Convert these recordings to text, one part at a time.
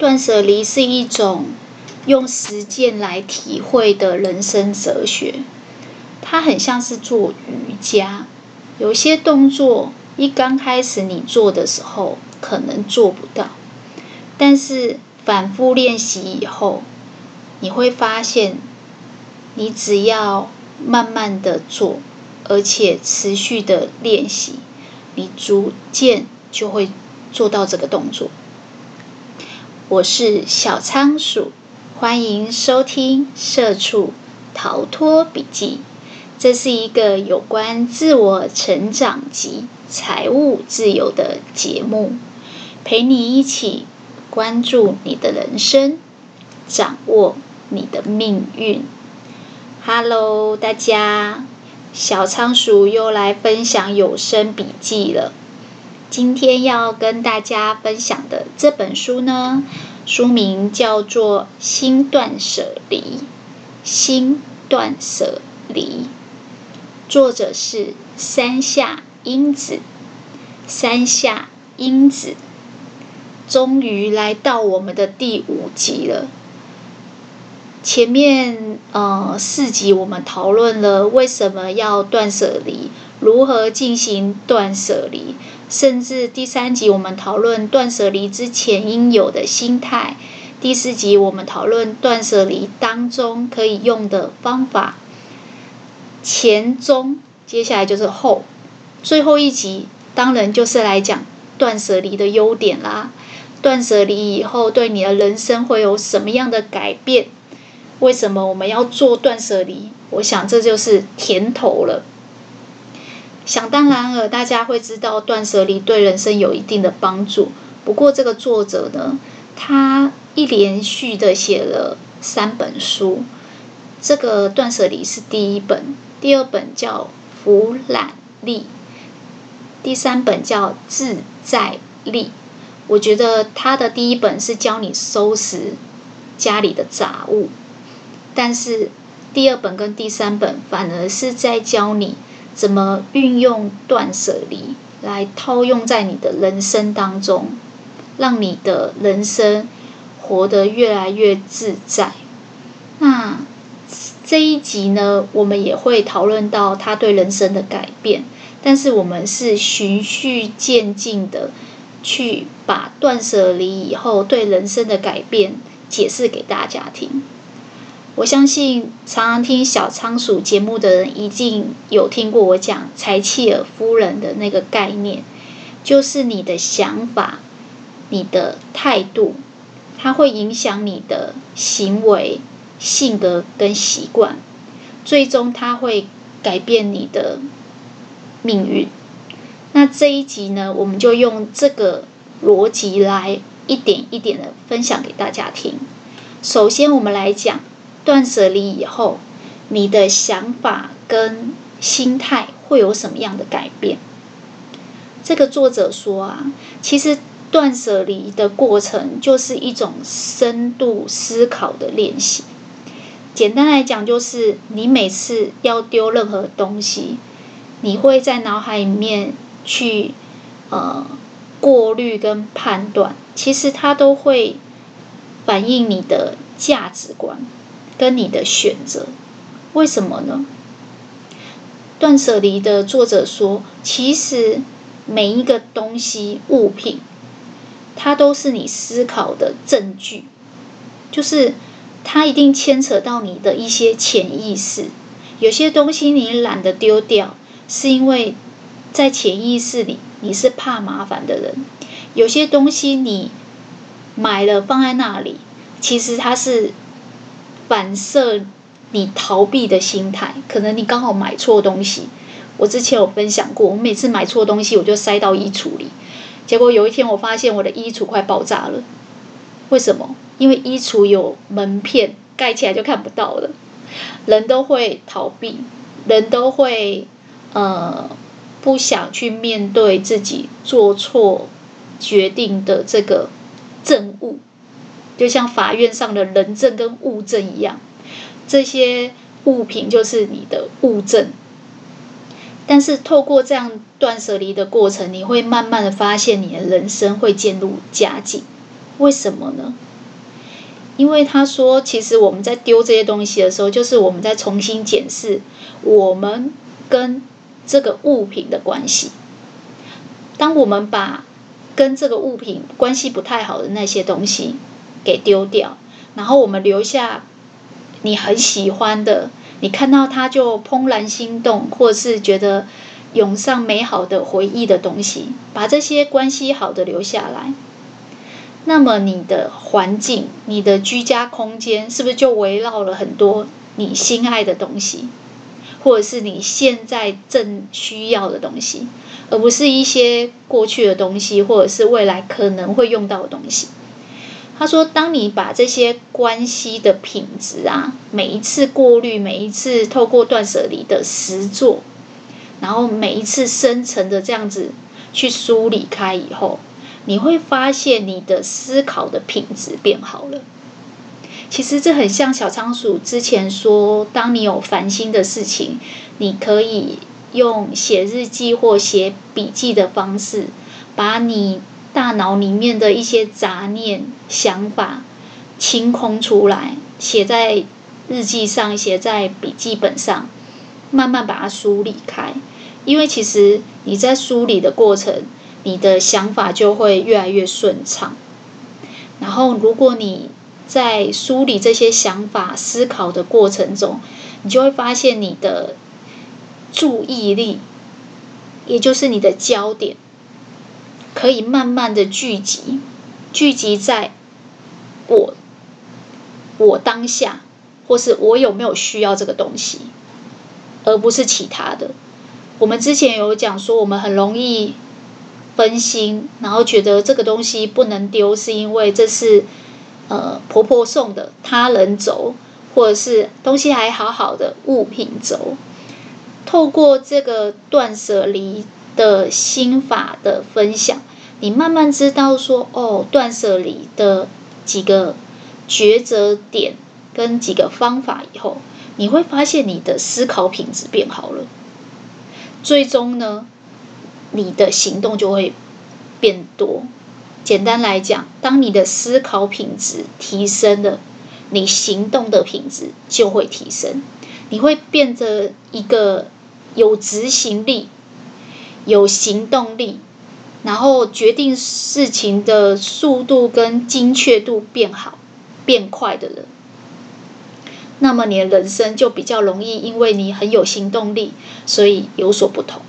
断舍离是一种用实践来体会的人生哲学。它很像是做瑜伽，有些动作一刚开始你做的时候可能做不到，但是反复练习以后，你会发现，你只要慢慢的做，而且持续的练习，你逐渐就会做到这个动作。我是小仓鼠，欢迎收听《社畜逃脱笔记》。这是一个有关自我成长及财务自由的节目，陪你一起关注你的人生，掌握你的命运。Hello，大家，小仓鼠又来分享有声笔记了。今天要跟大家分享的这本书呢，书名叫做《心断舍离》，心断舍离。作者是山下英子，山下英子终于来到我们的第五集了。前面呃四集我们讨论了为什么要断舍离，如何进行断舍离，甚至第三集我们讨论断舍离之前应有的心态，第四集我们讨论断舍离当中可以用的方法。前中，接下来就是后，最后一集当然就是来讲断舍离的优点啦。断舍离以后对你的人生会有什么样的改变？为什么我们要做断舍离？我想这就是甜头了。想当然尔，大家会知道断舍离对人生有一定的帮助。不过这个作者呢，他一连续的写了三本书，这个断舍离是第一本。第二本叫《俯览力》，第三本叫《自在力》。我觉得他的第一本是教你收拾家里的杂物，但是第二本跟第三本反而是在教你怎么运用断舍离来套用在你的人生当中，让你的人生活得越来越自在。那。这一集呢，我们也会讨论到他对人生的改变，但是我们是循序渐进的去把断舍离以后对人生的改变解释给大家听。我相信常常听小仓鼠节目的人一定有听过我讲柴契尔夫人的那个概念，就是你的想法、你的态度，它会影响你的行为。性格跟习惯，最终它会改变你的命运。那这一集呢，我们就用这个逻辑来一点一点的分享给大家听。首先，我们来讲断舍离以后，你的想法跟心态会有什么样的改变？这个作者说啊，其实断舍离的过程就是一种深度思考的练习。简单来讲，就是你每次要丢任何东西，你会在脑海里面去呃过滤跟判断，其实它都会反映你的价值观跟你的选择。为什么呢？断舍离的作者说，其实每一个东西物品，它都是你思考的证据，就是。它一定牵扯到你的一些潜意识，有些东西你懒得丢掉，是因为在潜意识里你是怕麻烦的人；有些东西你买了放在那里，其实它是反射你逃避的心态。可能你刚好买错东西。我之前有分享过，我每次买错东西，我就塞到衣橱里，结果有一天我发现我的衣橱快爆炸了。为什么？因为衣橱有门片盖起来就看不到了，人都会逃避，人都会呃不想去面对自己做错决定的这个证物，就像法院上的人证跟物证一样，这些物品就是你的物证。但是透过这样断舍离的过程，你会慢慢的发现你的人生会渐入佳境。为什么呢？因为他说，其实我们在丢这些东西的时候，就是我们在重新检视我们跟这个物品的关系。当我们把跟这个物品关系不太好的那些东西给丢掉，然后我们留下你很喜欢的，你看到它就怦然心动，或是觉得涌上美好的回忆的东西，把这些关系好的留下来。那么你的环境，你的居家空间，是不是就围绕了很多你心爱的东西，或者是你现在正需要的东西，而不是一些过去的东西，或者是未来可能会用到的东西？他说，当你把这些关系的品质啊，每一次过滤，每一次透过断舍离的实作，然后每一次深层的这样子去梳理开以后。你会发现你的思考的品质变好了。其实这很像小仓鼠之前说，当你有烦心的事情，你可以用写日记或写笔记的方式，把你大脑里面的一些杂念、想法清空出来，写在日记上，写在笔记本上，慢慢把它梳理开。因为其实你在梳理的过程。你的想法就会越来越顺畅。然后，如果你在梳理这些想法、思考的过程中，你就会发现你的注意力，也就是你的焦点，可以慢慢的聚集，聚集在我、我当下，或是我有没有需要这个东西，而不是其他的。我们之前有讲说，我们很容易。分心，然后觉得这个东西不能丢，是因为这是呃婆婆送的他人走，或者是东西还好好的物品走。透过这个断舍离的心法的分享，你慢慢知道说哦，断舍离的几个抉择点跟几个方法以后，你会发现你的思考品质变好了。最终呢，你的行动就会变多。简单来讲，当你的思考品质提升了，你行动的品质就会提升。你会变得一个有执行力、有行动力，然后决定事情的速度跟精确度变好、变快的人。那么你的人生就比较容易，因为你很有行动力，所以有所不同。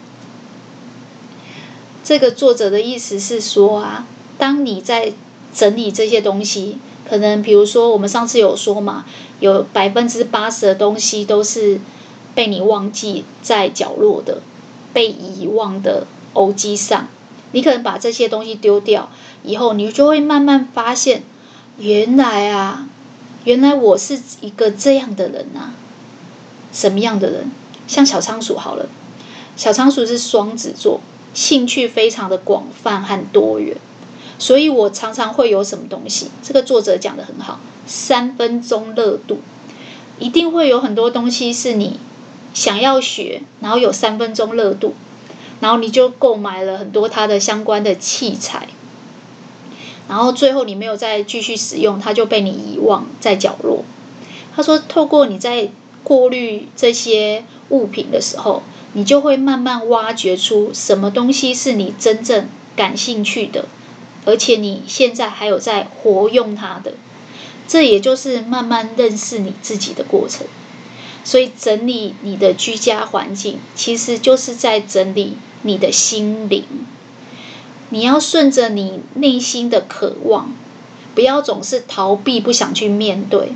这个作者的意思是说啊，当你在整理这些东西，可能比如说我们上次有说嘛，有百分之八十的东西都是被你忘记在角落的，被遗忘的偶机上。你可能把这些东西丢掉以后，你就会慢慢发现，原来啊，原来我是一个这样的人啊。什么样的人？像小仓鼠好了，小仓鼠是双子座。兴趣非常的广泛和多元，所以我常常会有什么东西。这个作者讲的很好，三分钟热度，一定会有很多东西是你想要学，然后有三分钟热度，然后你就购买了很多它的相关的器材，然后最后你没有再继续使用，它就被你遗忘在角落。他说，透过你在过滤这些物品的时候。你就会慢慢挖掘出什么东西是你真正感兴趣的，而且你现在还有在活用它的，这也就是慢慢认识你自己的过程。所以整理你的居家环境，其实就是在整理你的心灵。你要顺着你内心的渴望，不要总是逃避，不想去面对。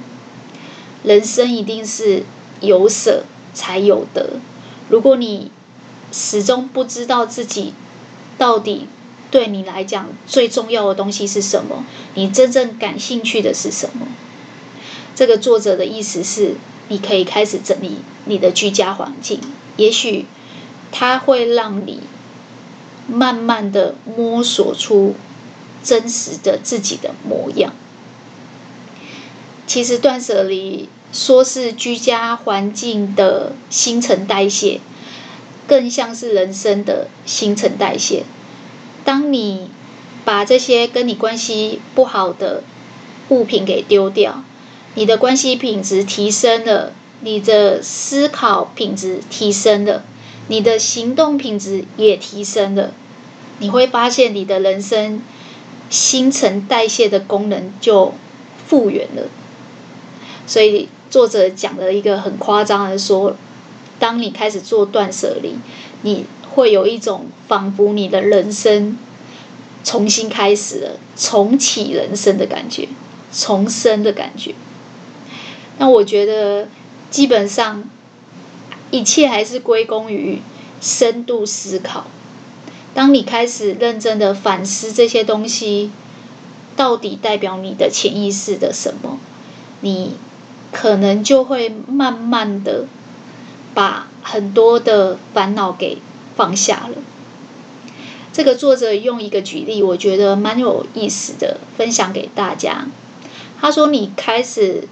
人生一定是有舍才有得。如果你始终不知道自己到底对你来讲最重要的东西是什么，你真正感兴趣的是什么？这个作者的意思是，你可以开始整理你的居家环境，也许它会让你慢慢的摸索出真实的自己的模样。其实断舍离。说是居家环境的新陈代谢，更像是人生的新陈代谢。当你把这些跟你关系不好的物品给丢掉，你的关系品质提升了，你的思考品质提升了，你的行动品质也提升了，你会发现你的人生新陈代谢的功能就复原了。所以作者讲了一个很夸张的说，当你开始做断舍离，你会有一种仿佛你的人生重新开始了，重启人生的感觉，重生的感觉。那我觉得，基本上一切还是归功于深度思考。当你开始认真的反思这些东西，到底代表你的潜意识的什么，你可能就会慢慢的把很多的烦恼给放下了。这个作者用一个举例，我觉得蛮有意思的，分享给大家。他说：“你开始。”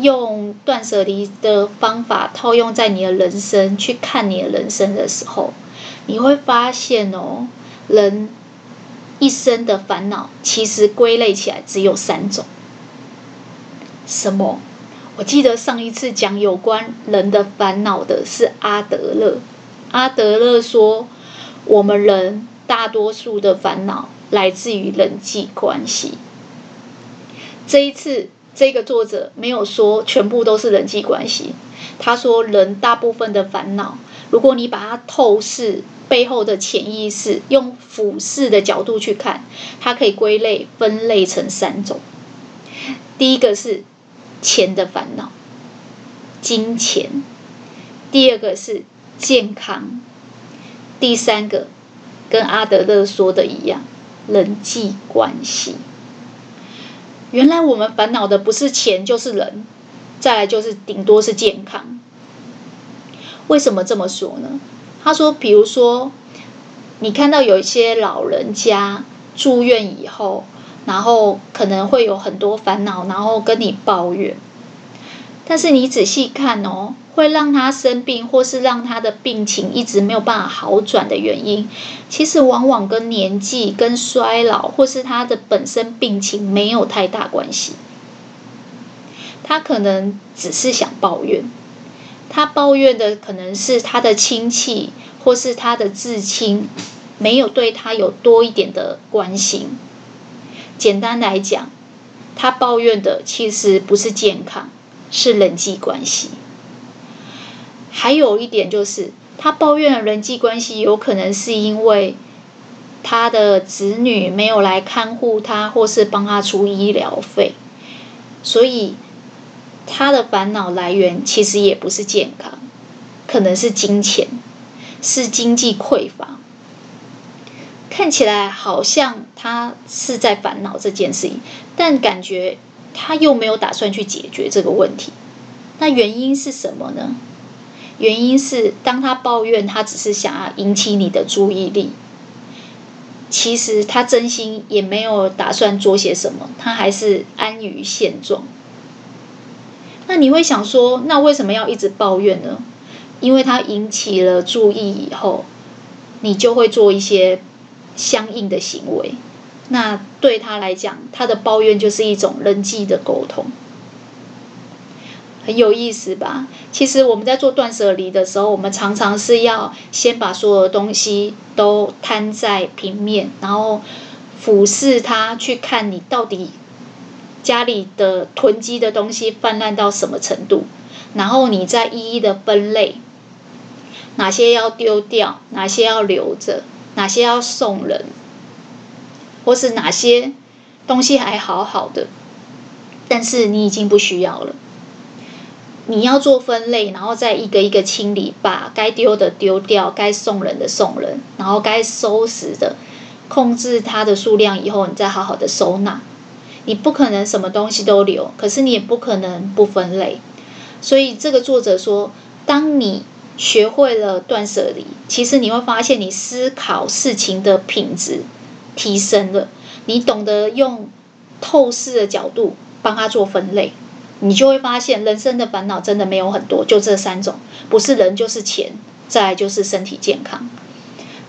用断舍离的方法套用在你的人生去看你的人生的时候，你会发现哦，人一生的烦恼其实归类起来只有三种。什么？我记得上一次讲有关人的烦恼的是阿德勒。阿德勒说，我们人大多数的烦恼来自于人际关系。这一次。这个作者没有说全部都是人际关系，他说人大部分的烦恼，如果你把它透视背后的潜意识，用俯视的角度去看，它可以归类分类成三种。第一个是钱的烦恼，金钱；第二个是健康；第三个跟阿德勒说的一样，人际关系。原来我们烦恼的不是钱，就是人，再来就是顶多是健康。为什么这么说呢？他说，比如说，你看到有一些老人家住院以后，然后可能会有很多烦恼，然后跟你抱怨。但是你仔细看哦，会让他生病，或是让他的病情一直没有办法好转的原因，其实往往跟年纪、跟衰老，或是他的本身病情没有太大关系。他可能只是想抱怨，他抱怨的可能是他的亲戚或是他的至亲没有对他有多一点的关心。简单来讲，他抱怨的其实不是健康。是人际关系，还有一点就是，他抱怨的人际关系有可能是因为他的子女没有来看护他，或是帮他出医疗费，所以他的烦恼来源其实也不是健康，可能是金钱，是经济匮乏。看起来好像他是在烦恼这件事情，但感觉。他又没有打算去解决这个问题，那原因是什么呢？原因是当他抱怨，他只是想要引起你的注意力。其实他真心也没有打算做些什么，他还是安于现状。那你会想说，那为什么要一直抱怨呢？因为他引起了注意以后，你就会做一些相应的行为。那对他来讲，他的抱怨就是一种人际的沟通，很有意思吧？其实我们在做断舍离的时候，我们常常是要先把所有的东西都摊在平面，然后俯视它，去看你到底家里的囤积的东西泛滥到什么程度，然后你再一一的分类，哪些要丢掉，哪些要留着，哪些要送人。或是哪些东西还好好的，但是你已经不需要了。你要做分类，然后再一个一个清理，把该丢的丢掉，该送人的送人，然后该收拾的控制它的数量以后，你再好好的收纳。你不可能什么东西都留，可是你也不可能不分类。所以这个作者说，当你学会了断舍离，其实你会发现你思考事情的品质。提升了，你懂得用透视的角度帮他做分类，你就会发现人生的烦恼真的没有很多，就这三种，不是人就是钱，再来就是身体健康。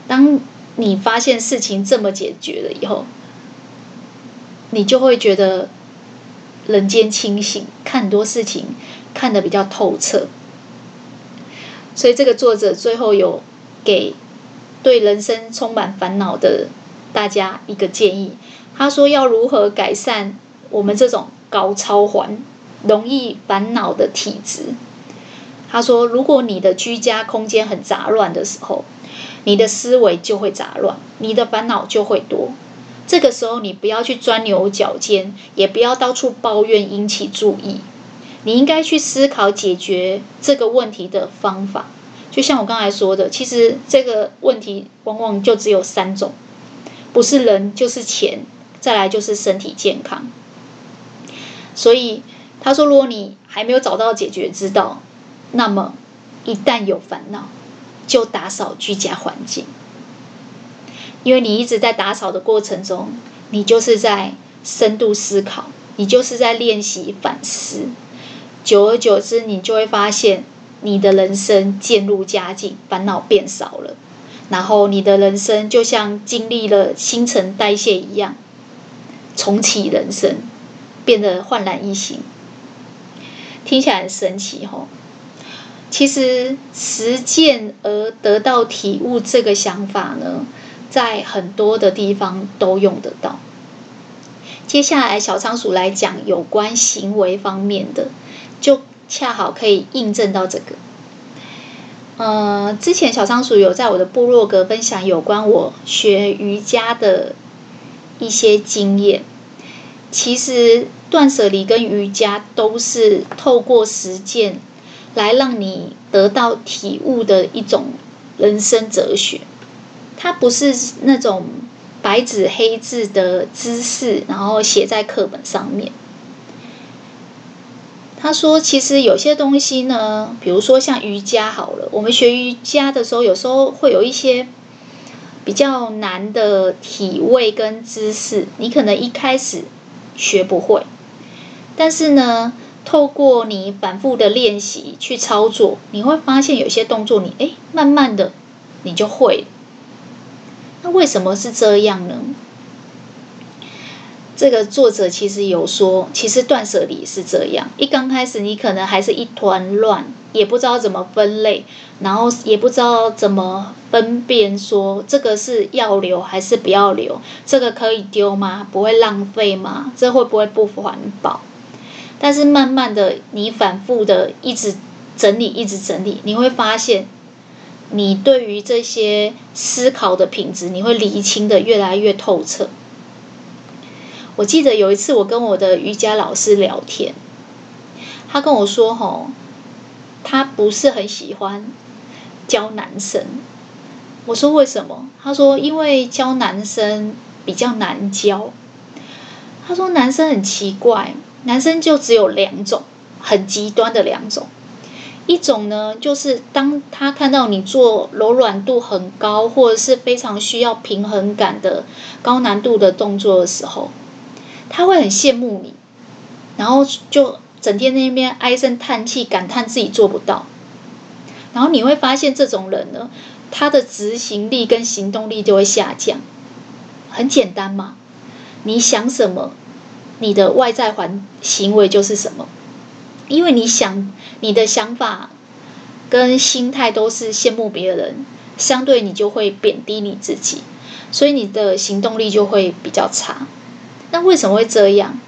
当你发现事情这么解决了以后，你就会觉得人间清醒，看很多事情看得比较透彻。所以这个作者最后有给对人生充满烦恼的大家一个建议，他说要如何改善我们这种高超环、容易烦恼的体质。他说，如果你的居家空间很杂乱的时候，你的思维就会杂乱，你的烦恼就会多。这个时候，你不要去钻牛角尖，也不要到处抱怨引起注意。你应该去思考解决这个问题的方法。就像我刚才说的，其实这个问题往往就只有三种，不是人就是钱，再来就是身体健康。所以他说，如果你还没有找到解决之道，那么一旦有烦恼，就打扫居家环境。因为你一直在打扫的过程中，你就是在深度思考，你就是在练习反思。久而久之，你就会发现，你的人生渐入佳境，烦恼变少了。然后，你的人生就像经历了新陈代谢一样，重启人生，变得焕然一新。听起来很神奇，吼！其实实践而得到体悟这个想法呢，在很多的地方都用得到。接下来，小仓鼠来讲有关行为方面的，就恰好可以印证到这个。呃，之前小仓鼠有在我的部落格分享有关我学瑜伽的一些经验。其实断舍离跟瑜伽都是透过实践来让你得到体悟的一种人生哲学。它不是那种白纸黑字的知识，然后写在课本上面。他说：“其实有些东西呢，比如说像瑜伽好了，我们学瑜伽的时候，有时候会有一些比较难的体位跟姿势，你可能一开始学不会，但是呢，透过你反复的练习去操作，你会发现有些动作你诶，慢慢的你就会。”那为什么是这样呢？这个作者其实有说，其实断舍离是这样：一刚开始，你可能还是一团乱，也不知道怎么分类，然后也不知道怎么分辨说这个是要留还是不要留，这个可以丢吗？不会浪费吗？这会不会不环保？但是慢慢的，你反复的一直整理，一直整理，你会发现。你对于这些思考的品质，你会厘清的越来越透彻。我记得有一次，我跟我的瑜伽老师聊天，他跟我说：“吼，他不是很喜欢教男生。”我说：“为什么？”他说：“因为教男生比较难教。”他说：“男生很奇怪，男生就只有两种，很极端的两种。”一种呢，就是当他看到你做柔软度很高，或者是非常需要平衡感的高难度的动作的时候，他会很羡慕你，然后就整天那边唉声叹气，感叹自己做不到。然后你会发现，这种人呢，他的执行力跟行动力就会下降。很简单嘛，你想什么，你的外在环行为就是什么。因为你想你的想法跟心态都是羡慕别人，相对你就会贬低你自己，所以你的行动力就会比较差。那为什么会这样？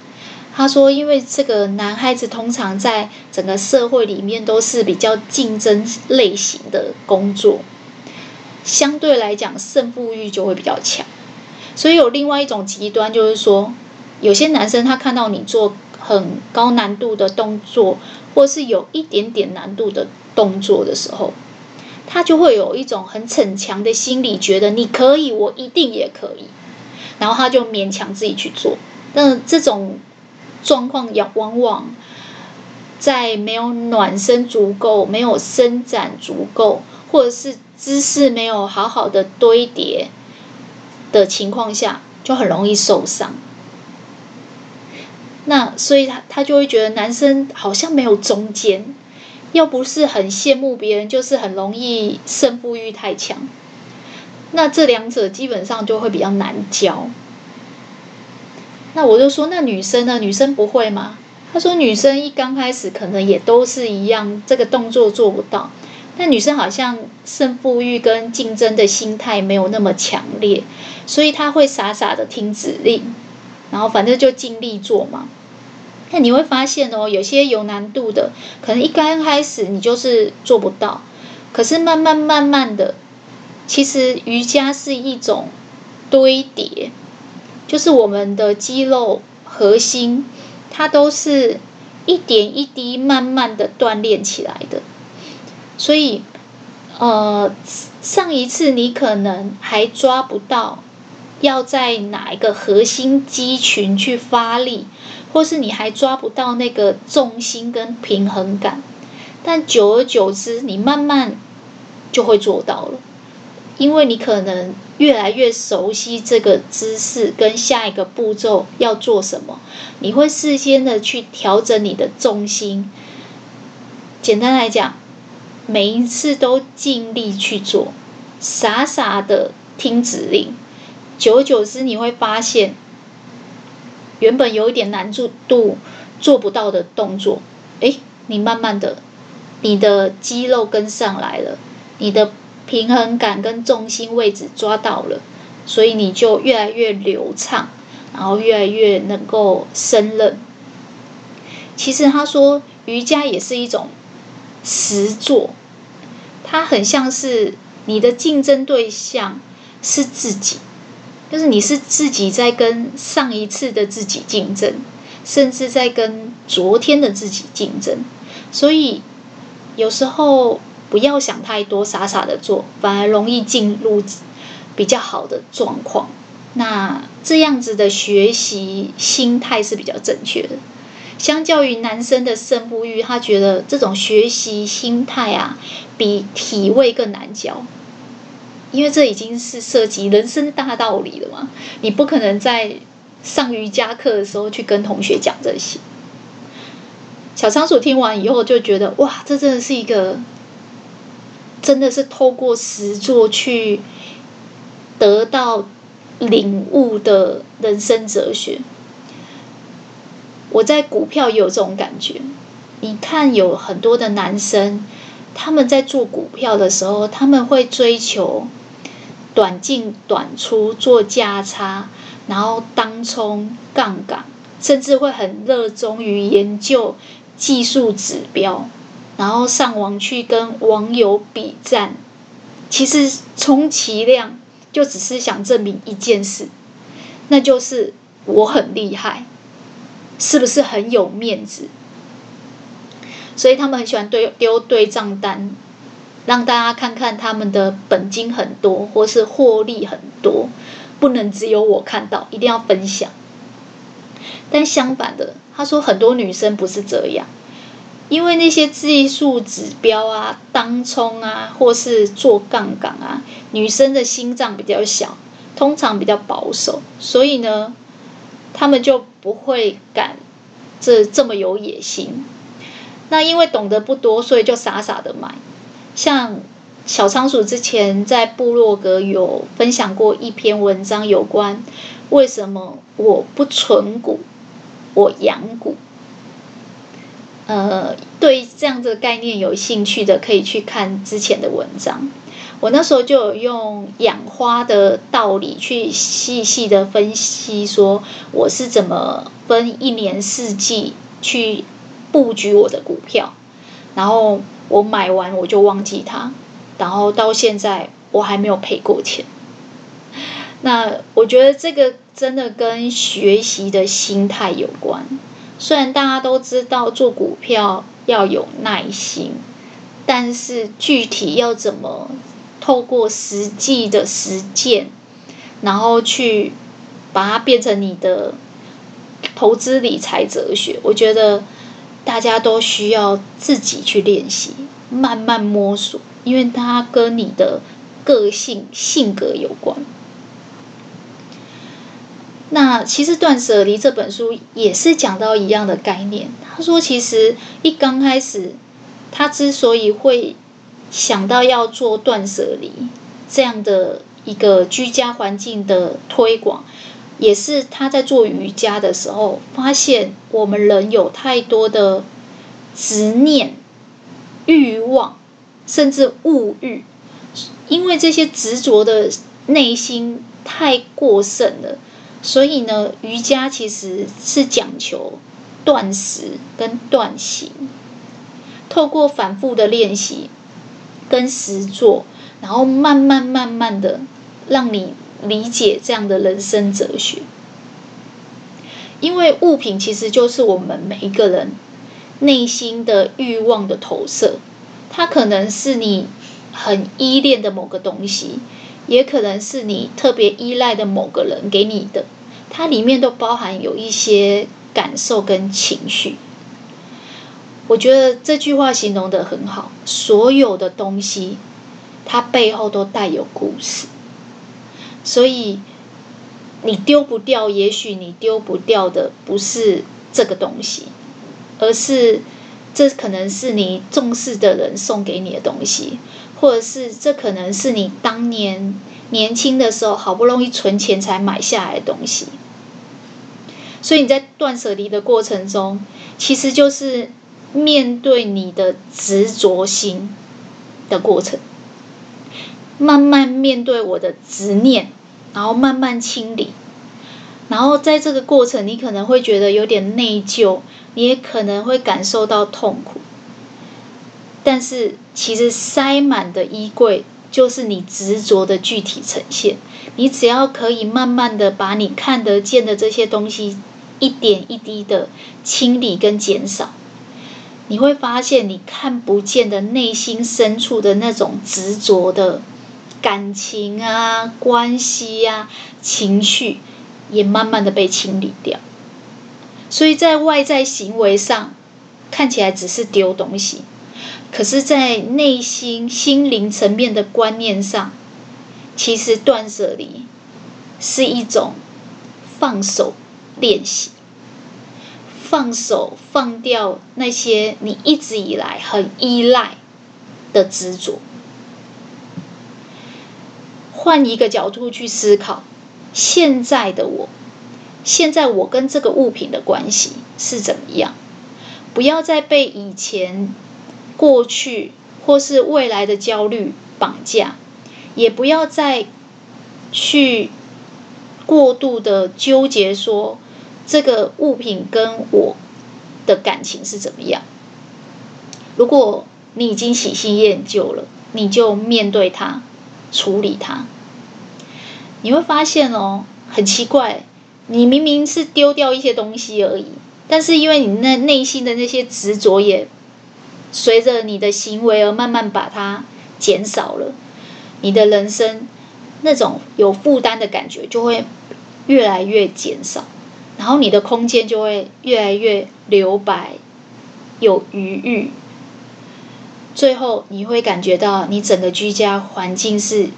他说，因为这个男孩子通常在整个社会里面都是比较竞争类型的工作，相对来讲胜负欲就会比较强。所以有另外一种极端，就是说有些男生他看到你做。很高难度的动作，或是有一点点难度的动作的时候，他就会有一种很逞强的心理，觉得你可以，我一定也可以，然后他就勉强自己去做。但这种状况也往往在没有暖身足够、没有伸展足够，或者是姿势没有好好的堆叠的情况下，就很容易受伤。那所以他他就会觉得男生好像没有中间，要不是很羡慕别人，就是很容易胜负欲太强。那这两者基本上就会比较难教。那我就说，那女生呢？女生不会吗？他说女生一刚开始可能也都是一样，这个动作做不到。但女生好像胜负欲跟竞争的心态没有那么强烈，所以她会傻傻的听指令，然后反正就尽力做嘛。那你会发现哦，有些有难度的，可能一刚开始你就是做不到，可是慢慢慢慢的，其实瑜伽是一种堆叠，就是我们的肌肉核心，它都是一点一滴慢慢的锻炼起来的。所以，呃，上一次你可能还抓不到要在哪一个核心肌群去发力，或是你还抓不到那个重心跟平衡感，但久而久之，你慢慢就会做到了，因为你可能越来越熟悉这个姿势跟下一个步骤要做什么，你会事先的去调整你的重心。简单来讲。每一次都尽力去做，傻傻的听指令，久而久之你会发现，原本有一点难度度做不到的动作，诶，你慢慢的，你的肌肉跟上来了，你的平衡感跟重心位置抓到了，所以你就越来越流畅，然后越来越能够胜任。其实他说瑜伽也是一种。实作，它很像是你的竞争对象是自己，就是你是自己在跟上一次的自己竞争，甚至在跟昨天的自己竞争。所以有时候不要想太多，傻傻的做，反而容易进入比较好的状况。那这样子的学习心态是比较正确的。相较于男生的胜负欲，他觉得这种学习心态啊，比体位更难教，因为这已经是涉及人生大道理了嘛。你不可能在上瑜伽课的时候去跟同学讲这些。小仓鼠听完以后就觉得，哇，这真的是一个，真的是透过实作去得到领悟的人生哲学。我在股票也有这种感觉，你看有很多的男生，他们在做股票的时候，他们会追求短进短出做价差，然后当冲杠杆，甚至会很热衷于研究技术指标，然后上网去跟网友比战。其实充其量就只是想证明一件事，那就是我很厉害。是不是很有面子？所以他们很喜欢对丢对账单，让大家看看他们的本金很多，或是获利很多，不能只有我看到，一定要分享。但相反的，他说很多女生不是这样，因为那些技术指标啊、当冲啊，或是做杠杆啊，女生的心脏比较小，通常比较保守，所以呢。他们就不会敢这这么有野心。那因为懂得不多，所以就傻傻的买。像小仓鼠之前在部落格有分享过一篇文章，有关为什么我不存股，我养股。呃，对这样的概念有兴趣的，可以去看之前的文章。我那时候就有用养花的道理去细细的分析，说我是怎么分一年四季去布局我的股票，然后我买完我就忘记它，然后到现在我还没有赔过钱。那我觉得这个真的跟学习的心态有关。虽然大家都知道做股票要有耐心，但是具体要怎么？透过实际的实践，然后去把它变成你的投资理财哲学。我觉得大家都需要自己去练习，慢慢摸索，因为它跟你的个性、性格有关。那其实《断舍离》这本书也是讲到一样的概念。他说，其实一刚开始，他之所以会想到要做断舍离这样的一个居家环境的推广，也是他在做瑜伽的时候，发现我们人有太多的执念、欲望，甚至物欲，因为这些执着的内心太过盛了，所以呢，瑜伽其实是讲求断食跟断行，透过反复的练习跟实作，然后慢慢慢慢的让你理解这样的人生哲学。因为物品其实就是我们每一个人内心的欲望的投射，它可能是你很依恋的某个东西，也可能是你特别依赖的某个人给你的，它里面都包含有一些感受跟情绪。我觉得这句话形容得很好，所有的东西，它背后都带有故事，所以你丢不掉。也许你丢不掉的不是这个东西，而是这可能是你重视的人送给你的东西，或者是这可能是你当年年轻的时候好不容易存钱才买下来的东西。所以你在断舍离的过程中，其实就是面对你的执着心的过程，慢慢面对我的执念，然后慢慢清理。然后在这个过程，你可能会觉得有点内疚，你也可能会感受到痛苦。但是其实塞满的衣柜就是你执着的具体呈现。你只要可以慢慢的把你看得见的这些东西。一点一滴的清理跟减少，你会发现你看不见的内心深处的那种执着的感情啊、关系啊、情绪，也慢慢的被清理掉。所以在外在行为上看起来只是丢东西，可是，在内心心灵层面的观念上，其实断舍离是一种放手。练习，放手，放掉那些你一直以来很依赖的执着。换一个角度去思考，现在的我，现在我跟这个物品的关系是怎么样？不要再被以前、过去或是未来的焦虑绑架，也不要再去过度的纠结说。这个物品跟我的感情是怎么样？如果你已经喜新厌旧了，你就面对它，处理它。你会发现哦，很奇怪，你明明是丢掉一些东西而已，但是因为你那内心的那些执着也随着你的行为而慢慢把它减少了，你的人生那种有负担的感觉就会越来越减少。然后你的空间就会越来越留白，有余裕。最后你会感觉到你整个居家环境是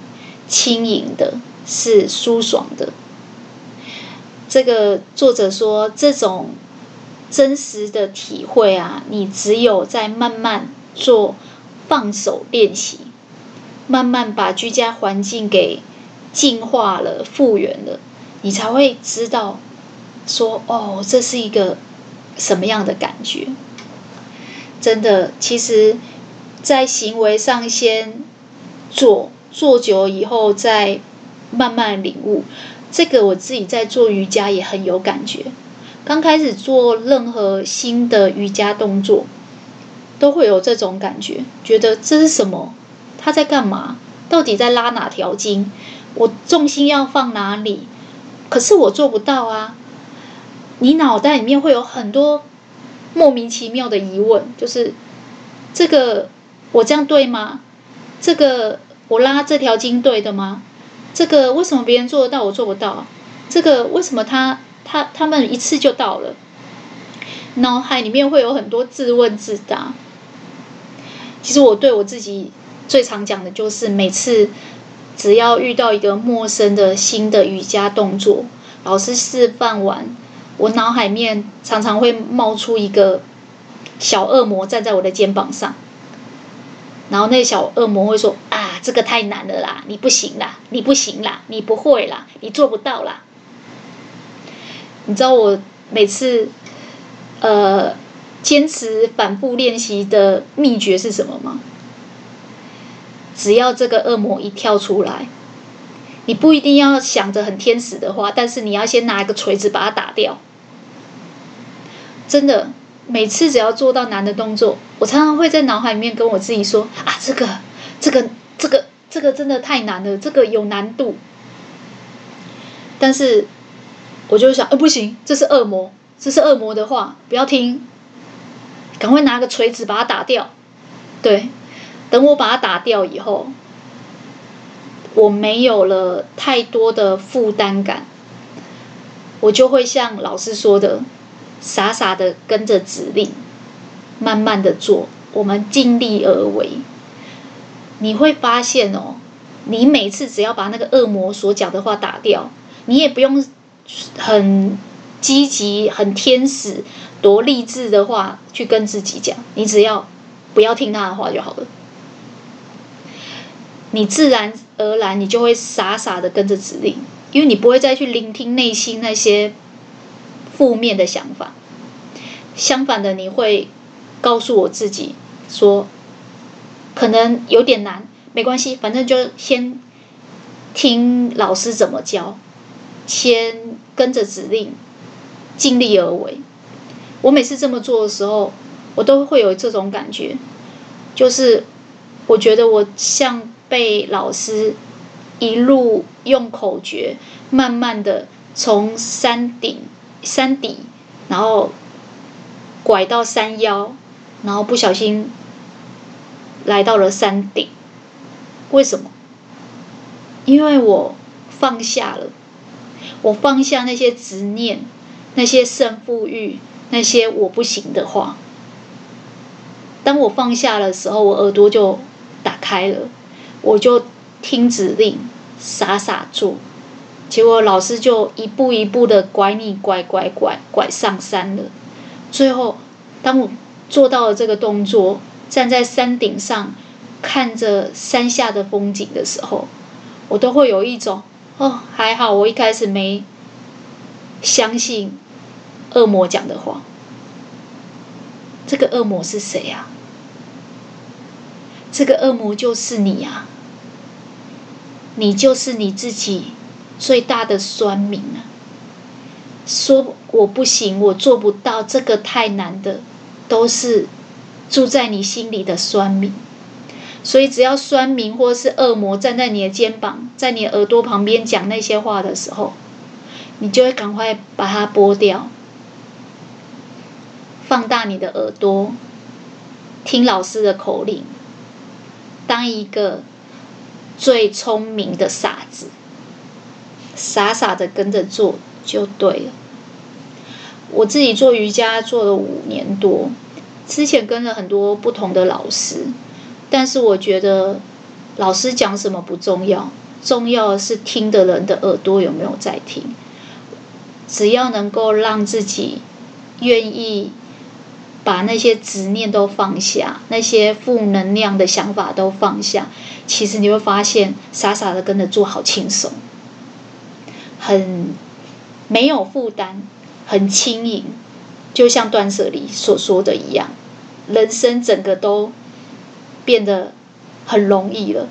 轻盈的，是舒爽的。这个作者说，这种真实的体会啊，你只有在慢慢做放手练习，慢慢把居家环境给净化了、复原了，你才会知道。说哦，这是一个什么样的感觉？真的，其实，在行为上先做，做久以后再慢慢领悟。这个我自己在做瑜伽也很有感觉。刚开始做任何新的瑜伽动作，都会有这种感觉，觉得这是什么？他在干嘛？到底在拉哪条筋？我重心要放哪里？可是我做不到啊。你脑袋里面会有很多莫名其妙的疑问，就是这个我这样对吗？这个我拉这条筋对的吗？这个为什么别人做得到我做不到？这个为什么他他他们一次就到了？脑海里面会有很多自问自答。其实我对我自己最常讲的就是，每次只要遇到一个陌生的新的瑜伽动作，老师示范完。我脑海面常常会冒出一个小恶魔站在我的肩膀上，然后那小恶魔会说：“啊，这个太难了啦，你不行啦，你不行啦，你不会啦，你做不到啦。”你知道我每次呃坚持反复练习的秘诀是什么吗？只要这个恶魔一跳出来，你不一定要想着很天使的话，但是你要先拿一个锤子把它打掉。真的，每次只要做到难的动作，我常常会在脑海里面跟我自己说：“啊，这个，这个，这个，这个真的太难了，这个有难度。”但是，我就想，呃，不行，这是恶魔，这是恶魔的话，不要听，赶快拿个锤子把它打掉。对，等我把它打掉以后，我没有了太多的负担感，我就会像老师说的。傻傻的跟着指令，慢慢的做，我们尽力而为。你会发现哦，你每次只要把那个恶魔所讲的话打掉，你也不用很积极、很天使、多励志的话去跟自己讲，你只要不要听他的话就好了。你自然而然，你就会傻傻的跟着指令，因为你不会再去聆听内心那些。负面的想法，相反的，你会告诉我自己说，可能有点难，没关系，反正就先听老师怎么教，先跟着指令，尽力而为。我每次这么做的时候，我都会有这种感觉，就是我觉得我像被老师一路用口诀，慢慢的从山顶。山底，然后拐到山腰，然后不小心来到了山顶。为什么？因为我放下了，我放下那些执念，那些胜负欲，那些我不行的话。当我放下的时候，我耳朵就打开了，我就听指令，傻傻做。结果老师就一步一步的拐你拐拐拐拐上山了。最后，当我做到了这个动作，站在山顶上看着山下的风景的时候，我都会有一种哦，还好我一开始没相信恶魔讲的话。这个恶魔是谁呀？这个恶魔就是你呀！你就是你自己。最大的酸民啊，说我不行，我做不到，这个太难的，都是住在你心里的酸民。所以，只要酸民或是恶魔站在你的肩膀，在你耳朵旁边讲那些话的时候，你就会赶快把它拨掉，放大你的耳朵，听老师的口令，当一个最聪明的傻子。傻傻的跟着做就对了。我自己做瑜伽做了五年多，之前跟了很多不同的老师，但是我觉得老师讲什么不重要，重要的是听的人的耳朵有没有在听。只要能够让自己愿意把那些执念都放下，那些负能量的想法都放下，其实你会发现傻傻的跟着做好轻松。很没有负担，很轻盈，就像断舍离所说的一样，人生整个都变得很容易了。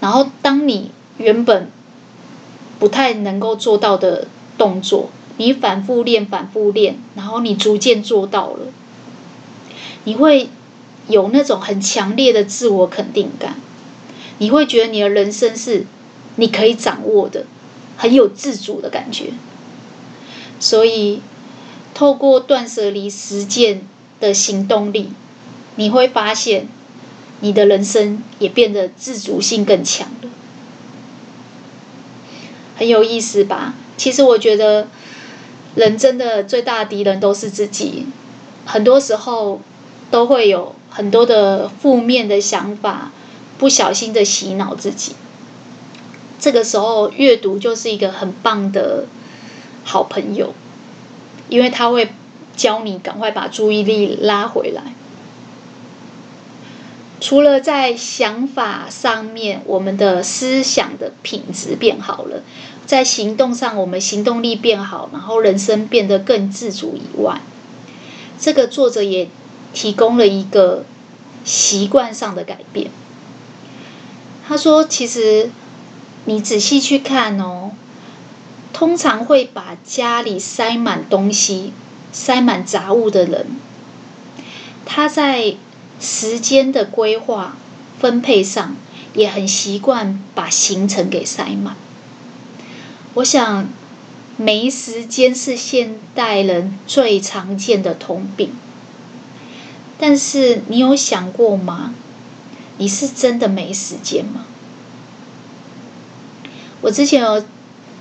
然后，当你原本不太能够做到的动作，你反复练、反复练，然后你逐渐做到了，你会有那种很强烈的自我肯定感，你会觉得你的人生是你可以掌握的。很有自主的感觉，所以透过断舍离实践的行动力，你会发现你的人生也变得自主性更强了，很有意思吧？其实我觉得人真的最大敌人都是自己，很多时候都会有很多的负面的想法，不小心的洗脑自己。这个时候，阅读就是一个很棒的好朋友，因为他会教你赶快把注意力拉回来。除了在想法上面，我们的思想的品质变好了，在行动上我们行动力变好，然后人生变得更自主以外，这个作者也提供了一个习惯上的改变。他说：“其实你仔细去看哦，通常会把家里塞满东西、塞满杂物的人，他在。”时间的规划分配上也很习惯把行程给塞满。我想，没时间是现代人最常见的通病。但是，你有想过吗？你是真的没时间吗？我之前有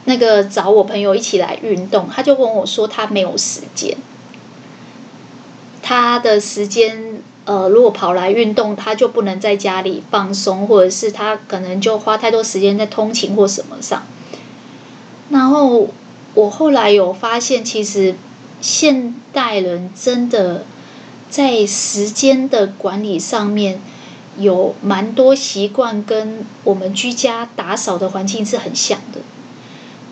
那个找我朋友一起来运动，他就跟我说他没有时间，他的时间。呃，如果跑来运动，他就不能在家里放松，或者是他可能就花太多时间在通勤或什么上。然后我后来有发现，其实现代人真的在时间的管理上面有蛮多习惯，跟我们居家打扫的环境是很像的。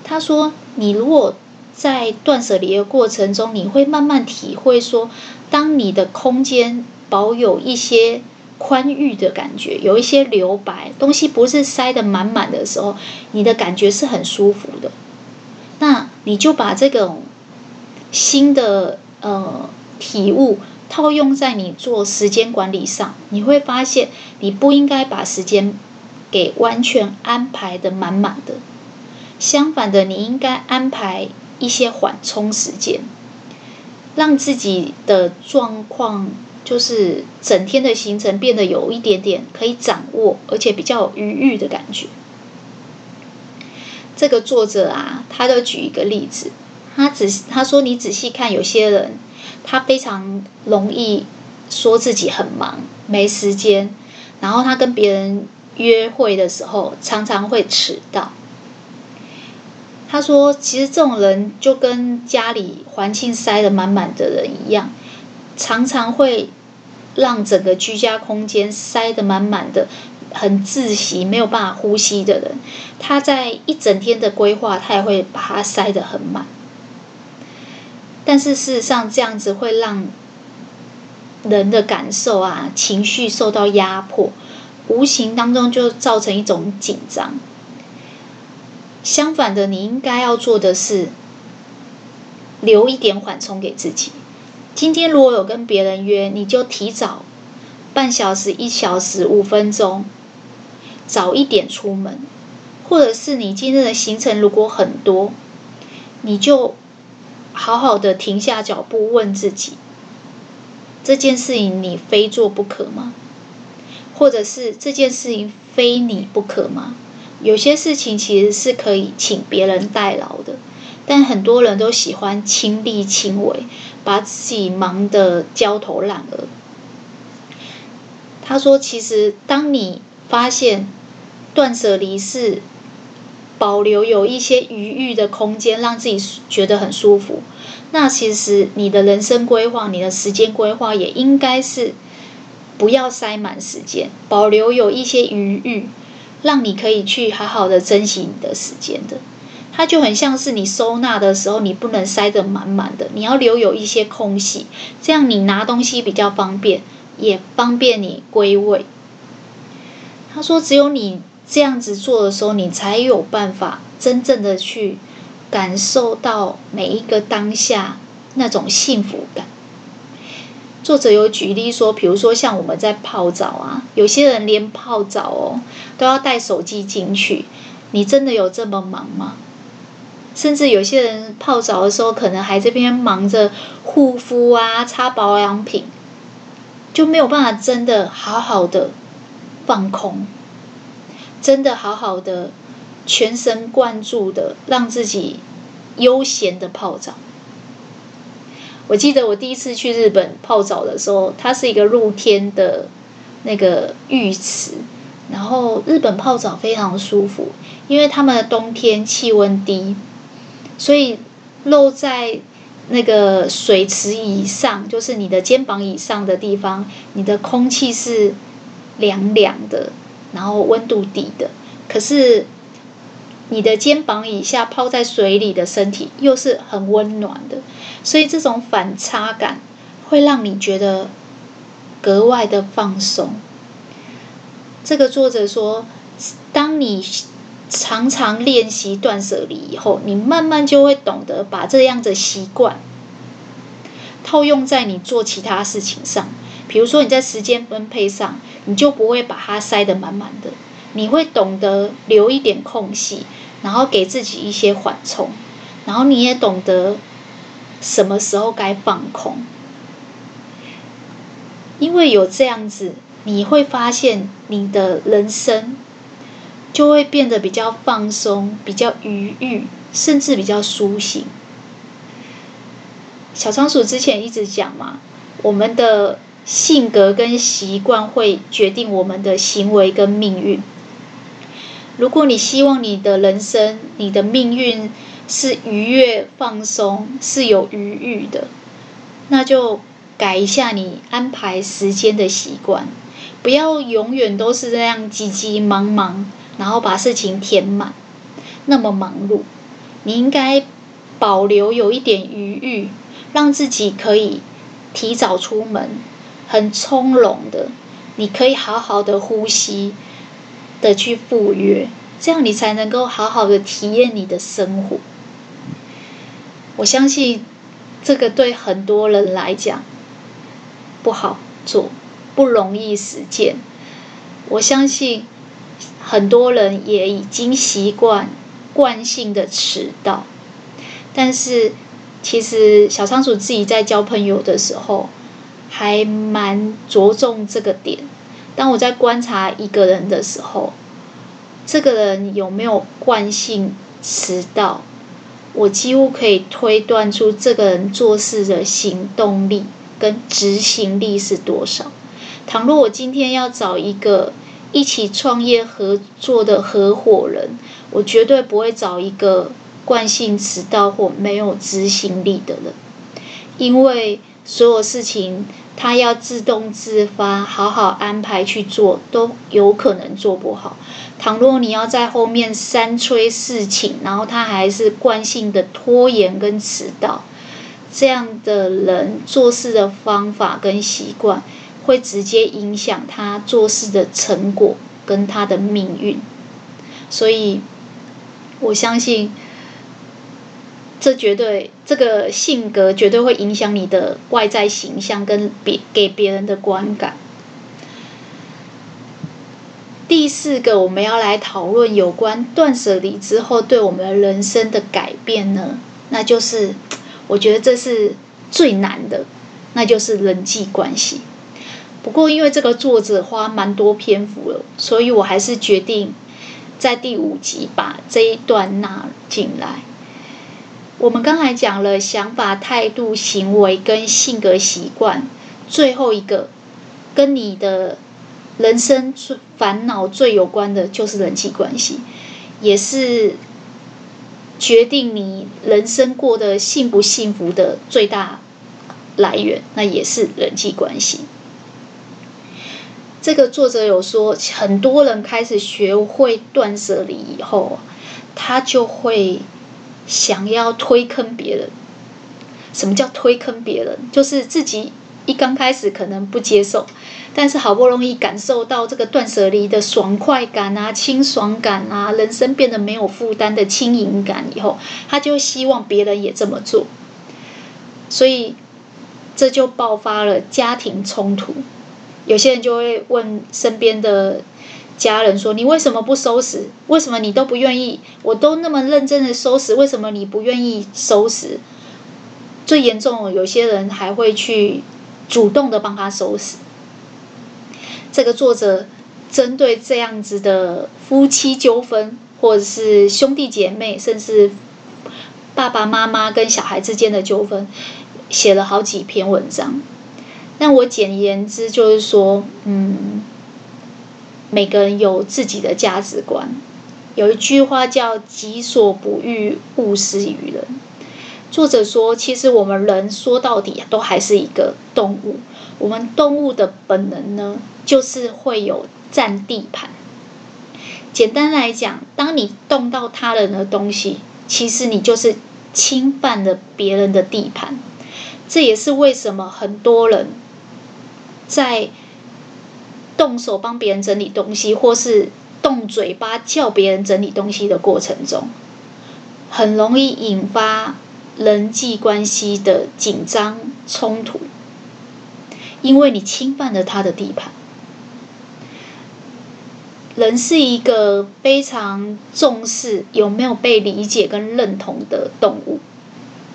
他说：“你如果在断舍离的过程中，你会慢慢体会说，当你的空间。”保有一些宽裕的感觉，有一些留白，东西不是塞得满满的时候，你的感觉是很舒服的。那你就把这种新的呃体悟套用在你做时间管理上，你会发现你不应该把时间给完全安排得满满的，相反的，你应该安排一些缓冲时间，让自己的状况。就是整天的行程变得有一点点可以掌握，而且比较有余裕的感觉。这个作者啊，他就举一个例子，他只他说你仔细看，有些人他非常容易说自己很忙，没时间，然后他跟别人约会的时候常常会迟到。他说，其实这种人就跟家里环境塞得满满的人一样。常常会让整个居家空间塞得满满的，很窒息，没有办法呼吸的人，他在一整天的规划，他也会把它塞得很满。但是事实上，这样子会让人的感受啊、情绪受到压迫，无形当中就造成一种紧张。相反的，你应该要做的是留一点缓冲给自己。今天如果有跟别人约，你就提早半小时、一小时、五分钟，早一点出门，或者是你今天的行程如果很多，你就好好的停下脚步，问自己：这件事情你非做不可吗？或者是这件事情非你不可吗？有些事情其实是可以请别人代劳的。但很多人都喜欢亲力亲为，把自己忙得焦头烂额。他说：“其实，当你发现断舍离是保留有一些余裕的空间，让自己觉得很舒服，那其实你的人生规划、你的时间规划也应该是不要塞满时间，保留有一些余裕，让你可以去好好的珍惜你的时间的。”它就很像是你收纳的时候，你不能塞得满满的，你要留有一些空隙，这样你拿东西比较方便，也方便你归位。他说，只有你这样子做的时候，你才有办法真正的去感受到每一个当下那种幸福感。作者有举例说，比如说像我们在泡澡啊，有些人连泡澡哦都要带手机进去，你真的有这么忙吗？甚至有些人泡澡的时候，可能还这边忙着护肤啊、擦保养品，就没有办法真的好好的放空，真的好好的全神贯注的让自己悠闲的泡澡。我记得我第一次去日本泡澡的时候，它是一个露天的那个浴池，然后日本泡澡非常舒服，因为他们的冬天气温低。所以，露在那个水池以上，就是你的肩膀以上的地方，你的空气是凉凉的，然后温度低的，可是你的肩膀以下泡在水里的身体又是很温暖的，所以这种反差感会让你觉得格外的放松。这个作者说，当你常常练习断舍离以后，你慢慢就会懂得把这样的习惯套用在你做其他事情上。比如说你在时间分配上，你就不会把它塞得满满的，你会懂得留一点空隙，然后给自己一些缓冲，然后你也懂得什么时候该放空，因为有这样子，你会发现你的人生。就会变得比较放松、比较愉悦，甚至比较苏醒。小仓鼠之前一直讲嘛，我们的性格跟习惯会决定我们的行为跟命运。如果你希望你的人生、你的命运是愉悦、放松、是有余裕的，那就改一下你安排时间的习惯，不要永远都是这样急急忙忙。然后把事情填满，那么忙碌，你应该保留有一点余裕，让自己可以提早出门，很从容的，你可以好好的呼吸的去赴约，这样你才能够好好的体验你的生活。我相信这个对很多人来讲不好做，不容易实践。我相信。很多人也已经习惯惯性的迟到，但是其实小仓鼠自己在交朋友的时候，还蛮着重这个点。当我在观察一个人的时候，这个人有没有惯性迟到，我几乎可以推断出这个人做事的行动力跟执行力是多少。倘若我今天要找一个。一起创业合作的合伙人，我绝对不会找一个惯性迟到或没有执行力的人，因为所有事情他要自动自发、好好安排去做，都有可能做不好。倘若你要在后面三催四请，然后他还是惯性的拖延跟迟到，这样的人做事的方法跟习惯，会直接影响他做事的成果跟他的命运，所以我相信，这绝对这个性格绝对会影响你的外在形象跟别给别人的观感。第四个，我们要来讨论有关断舍离之后对我们人生的改变呢，那就是我觉得这是最难的，那就是人际关系。不过，因为这个作者花蛮多篇幅了，所以我还是决定在第五集把这一段纳进来。我们刚才讲了想法、态度、行为跟性格习惯，最后一个跟你的人生最烦恼最有关的就是人际关系，也是决定你人生过得幸不幸福的最大来源，那也是人际关系。这个作者有说，很多人开始学会断舍离以后，他就会想要推坑别人。什么叫推坑别人？就是自己一刚开始可能不接受，但是好不容易感受到这个断舍离的爽快感啊、清爽感啊，人生变得没有负担的轻盈感以后，他就希望别人也这么做，所以这就爆发了家庭冲突。有些人就会问身边的家人说：“你为什么不收拾？为什么你都不愿意？我都那么认真的收拾，为什么你不愿意收拾？”最严重，有些人还会去主动的帮他收拾。这个作者针对这样子的夫妻纠纷，或者是兄弟姐妹，甚至爸爸妈妈跟小孩之间的纠纷，写了好几篇文章。那我简言之就是说，嗯，每个人有自己的价值观。有一句话叫“己所不欲，勿施于人”。作者说，其实我们人说到底都还是一个动物。我们动物的本能呢，就是会有占地盘。简单来讲，当你动到他人的东西，其实你就是侵犯了别人的地盘。这也是为什么很多人在动手帮别人整理东西，或是动嘴巴叫别人整理东西的过程中，很容易引发人际关系的紧张冲突，因为你侵犯了他的地盘。人是一个非常重视有没有被理解跟认同的动物，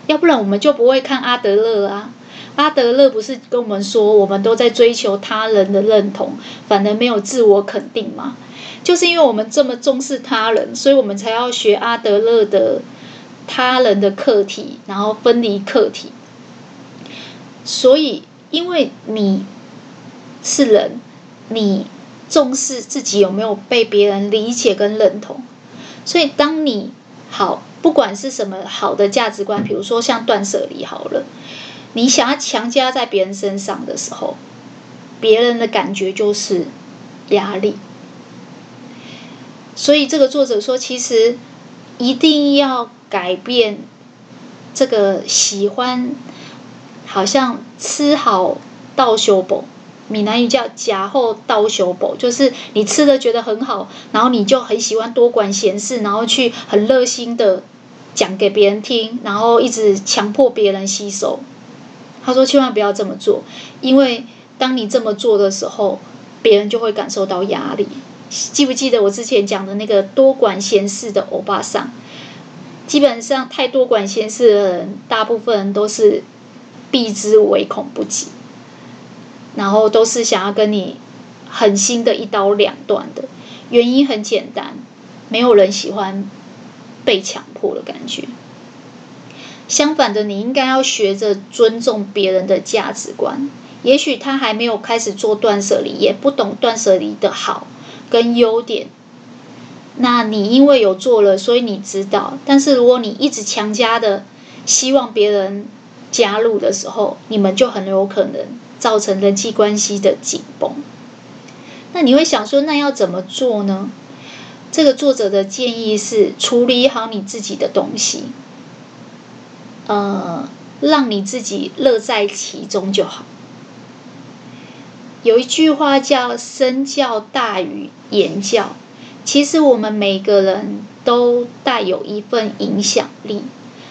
要不然我们就不会看阿德勒啊。阿德勒不是跟我们说，我们都在追求他人的认同，反而没有自我肯定吗？就是因为我们这么重视他人，所以我们才要学阿德勒的他人的课题，然后分离课题。所以，因为你是人，你。重视自己有没有被别人理解跟认同，所以当你好，不管是什么好的价值观，比如说像断舍离好了，你想要强加在别人身上的时候，别人的感觉就是压力。所以这个作者说，其实一定要改变这个喜欢，好像吃好倒修补。闽南语叫“假后倒修补”，就是你吃了觉得很好，然后你就很喜欢多管闲事，然后去很热心的讲给别人听，然后一直强迫别人吸收。他说：“千万不要这么做，因为当你这么做的时候，别人就会感受到压力。”记不记得我之前讲的那个多管闲事的欧巴桑？基本上太多管闲事的人，大部分人都是避之唯恐不及。然后都是想要跟你狠心的一刀两断的，原因很简单，没有人喜欢被强迫的感觉。相反的，你应该要学着尊重别人的价值观。也许他还没有开始做断舍离，也不懂断舍离的好跟优点。那你因为有做了，所以你知道。但是如果你一直强加的希望别人加入的时候，你们就很有可能。造成人际关系的紧绷，那你会想说，那要怎么做呢？这个作者的建议是处理好你自己的东西，呃，让你自己乐在其中就好。有一句话叫“身教大于言教”，其实我们每个人都带有一份影响力。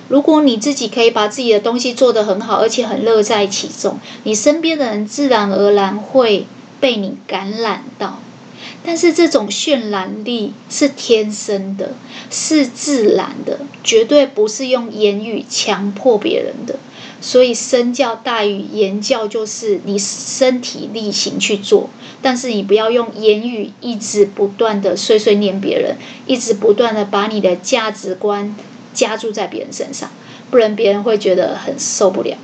如果你自己可以把自己的东西做得很好，而且很乐在其中，你身边的人自然而然会被你感染到。但是这种渲染力是天生的，是自然的，绝对不是用言语强迫别人的。所以身教大于言教，就是你身体力行去做，但是你不要用言语一直不断的碎碎念别人，一直不断的把你的价值观。加注在别人身上，不然别人会觉得很受不了。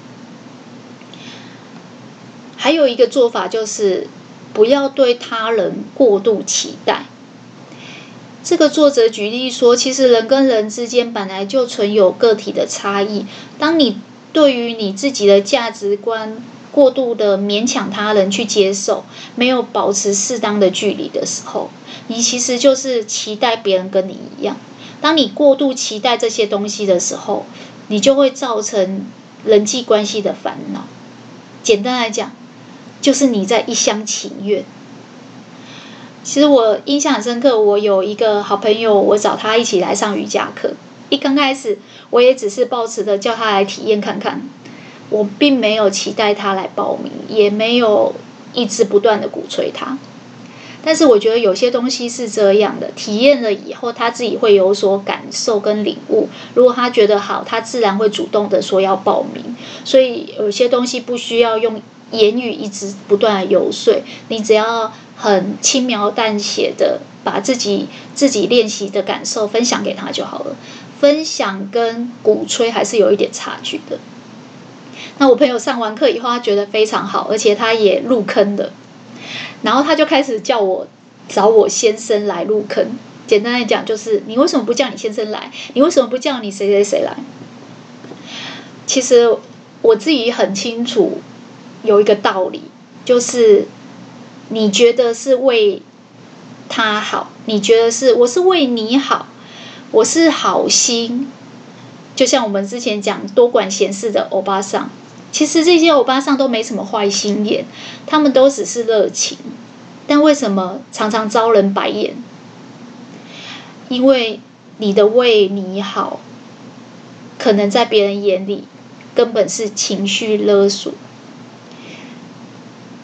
还有一个做法就是，不要对他人过度期待。这个作者举例说，其实人跟人之间本来就存有个体的差异。当你对于你自己的价值观过度的勉强他人去接受，没有保持适当的距离的时候，你其实就是期待别人跟你一样。当你过度期待这些东西的时候，你就会造成人际关系的烦恼。简单来讲，就是你在一厢情愿。其实我印象很深刻，我有一个好朋友，我找他一起来上瑜伽课。一刚开始，我也只是抱持着叫他来体验看看，我并没有期待他来报名，也没有一直不断的鼓吹他。但是我觉得有些东西是这样的，体验了以后他自己会有所感受跟领悟。如果他觉得好，他自然会主动的说要报名。所以有些东西不需要用言语一直不断游说，你只要很轻描淡写的把自己自己练习的感受分享给他就好了。分享跟鼓吹还是有一点差距的。那我朋友上完课以后，他觉得非常好，而且他也入坑的。然后他就开始叫我找我先生来入坑。简单来讲，就是你为什么不叫你先生来？你为什么不叫你谁谁谁来？其实我自己很清楚有一个道理，就是你觉得是为他好，你觉得是我是为你好，我是好心。就像我们之前讲多管闲事的欧巴桑，其实这些欧巴桑都没什么坏心眼，他们都只是热情，但为什么常常招人白眼？因为你的为你好，可能在别人眼里根本是情绪勒索。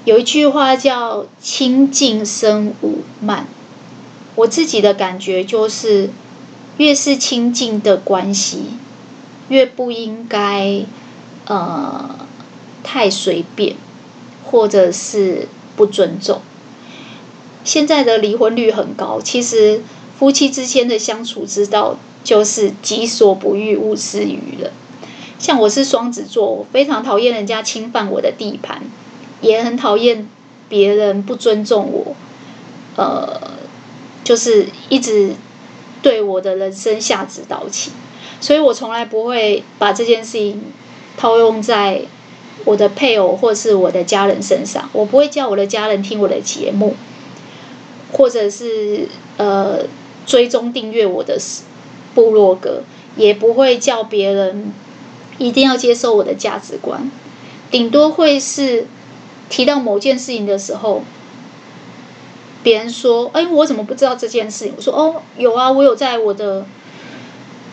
有一句话叫“亲近生五慢”，我自己的感觉就是，越是亲近的关系。越不应该，呃，太随便，或者是不尊重。现在的离婚率很高，其实夫妻之间的相处之道就是己所不欲，勿施于人。像我是双子座，我非常讨厌人家侵犯我的地盘，也很讨厌别人不尊重我，呃，就是一直对我的人生下指导棋。所以我从来不会把这件事情套用在我的配偶或是我的家人身上。我不会叫我的家人听我的节目，或者是呃追踪订阅我的部落格，也不会叫别人一定要接受我的价值观。顶多会是提到某件事情的时候，别人说：“哎，我怎么不知道这件事？”我说：“哦，有啊，我有在我的。”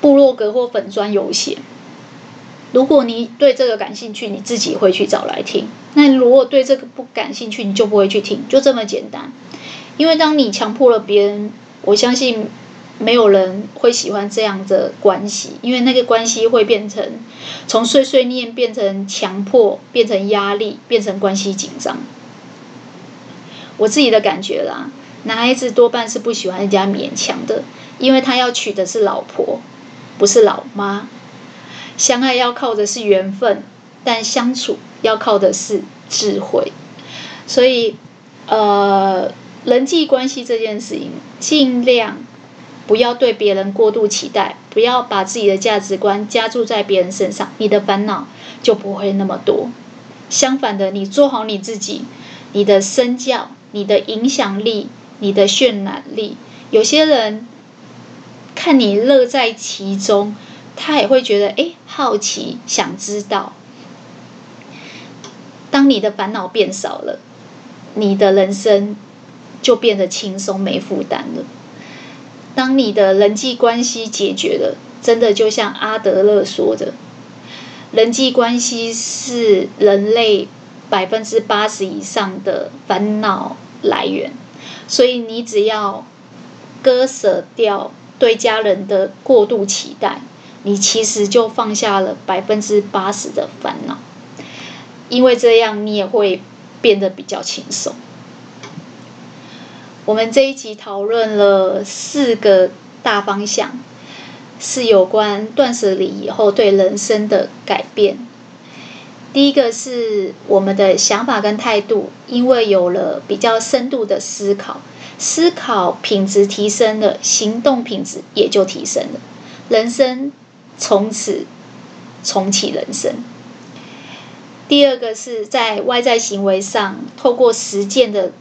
部落格或粉专有写，如果你对这个感兴趣，你自己会去找来听。那如果对这个不感兴趣，你就不会去听，就这么简单。因为当你强迫了别人，我相信没有人会喜欢这样的关系，因为那个关系会变成从碎碎念变成强迫，变成压力，变成关系紧张。我自己的感觉啦，男孩子多半是不喜欢人家勉强的，因为他要娶的是老婆。不是老妈，相爱要靠的是缘分，但相处要靠的是智慧。所以，呃，人际关系这件事情，尽量不要对别人过度期待，不要把自己的价值观加注在别人身上，你的烦恼就不会那么多。相反的，你做好你自己，你的身教、你的影响力、你的渲染力，有些人。看你乐在其中，他也会觉得诶，好奇，想知道。当你的烦恼变少了，你的人生就变得轻松没负担了。当你的人际关系解决了，真的就像阿德勒说的，人际关系是人类百分之八十以上的烦恼来源，所以你只要割舍掉。对家人的过度期待，你其实就放下了百分之八十的烦恼，因为这样你也会变得比较轻松。我们这一集讨论了四个大方向，是有关断舍离以后对人生的改变。第一个是我们的想法跟态度，因为有了比较深度的思考。思考品质提升了，行动品质也就提升了，人生从此重启人生。第二个是在外在行为上，透过实践的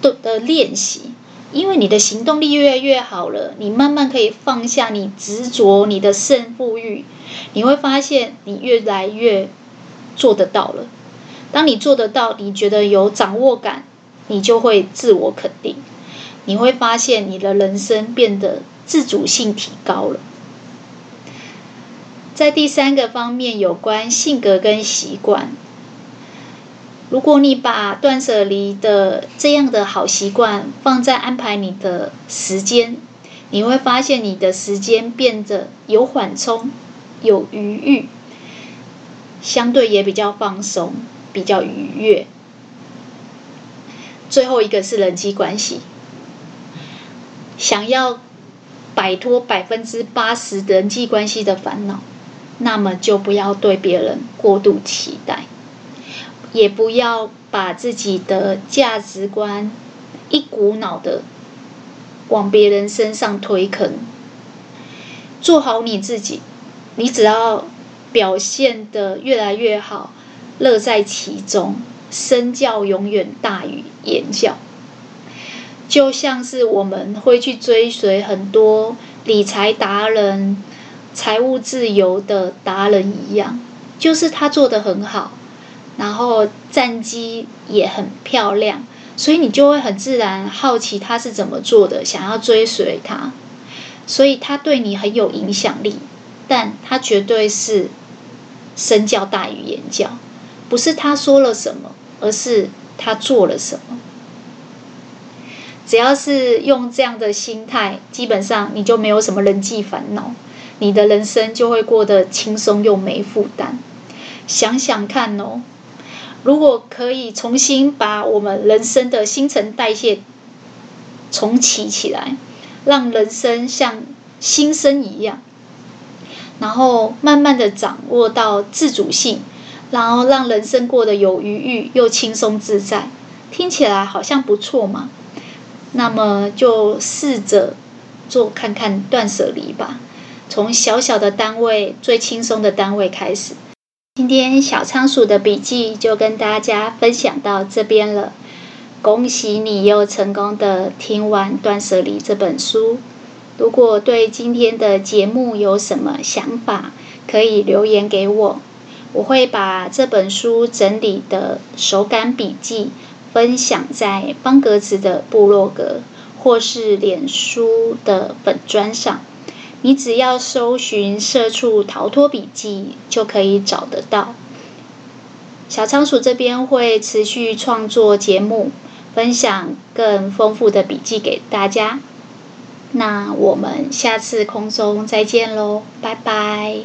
的练习，因为你的行动力越来越好了，你慢慢可以放下你执着你的胜负欲，你会发现你越来越做得到了。当你做得到，你觉得有掌握感。你就会自我肯定，你会发现你的人生变得自主性提高了。在第三个方面，有关性格跟习惯，如果你把断舍离的这样的好习惯放在安排你的时间，你会发现你的时间变得有缓冲、有余裕，相对也比较放松、比较愉悦。最后一个是人际关系，想要摆脱百分之八十人际关系的烦恼，那么就不要对别人过度期待，也不要把自己的价值观一股脑的往别人身上推坑。做好你自己，你只要表现的越来越好，乐在其中，身教永远大于言教。就像是我们会去追随很多理财达人、财务自由的达人一样，就是他做的很好，然后战绩也很漂亮，所以你就会很自然好奇他是怎么做的，想要追随他。所以他对你很有影响力，但他绝对是身教大于言教，不是他说了什么，而是他做了什么。只要是用这样的心态，基本上你就没有什么人际烦恼，你的人生就会过得轻松又没负担。想想看哦，如果可以重新把我们人生的新陈代谢重启起来，让人生像新生一样，然后慢慢的掌握到自主性，然后让人生过得有余裕又轻松自在，听起来好像不错嘛。那么就试着做看看断舍离吧，从小小的单位、最轻松的单位开始。今天小仓鼠的笔记就跟大家分享到这边了，恭喜你又成功的听完《断舍离》这本书。如果对今天的节目有什么想法，可以留言给我，我会把这本书整理的手感笔记。分享在方格子的部落格，或是脸书的粉专上，你只要搜寻“社畜逃脱笔记”就可以找得到。小仓鼠这边会持续创作节目，分享更丰富的笔记给大家。那我们下次空中再见喽，拜拜。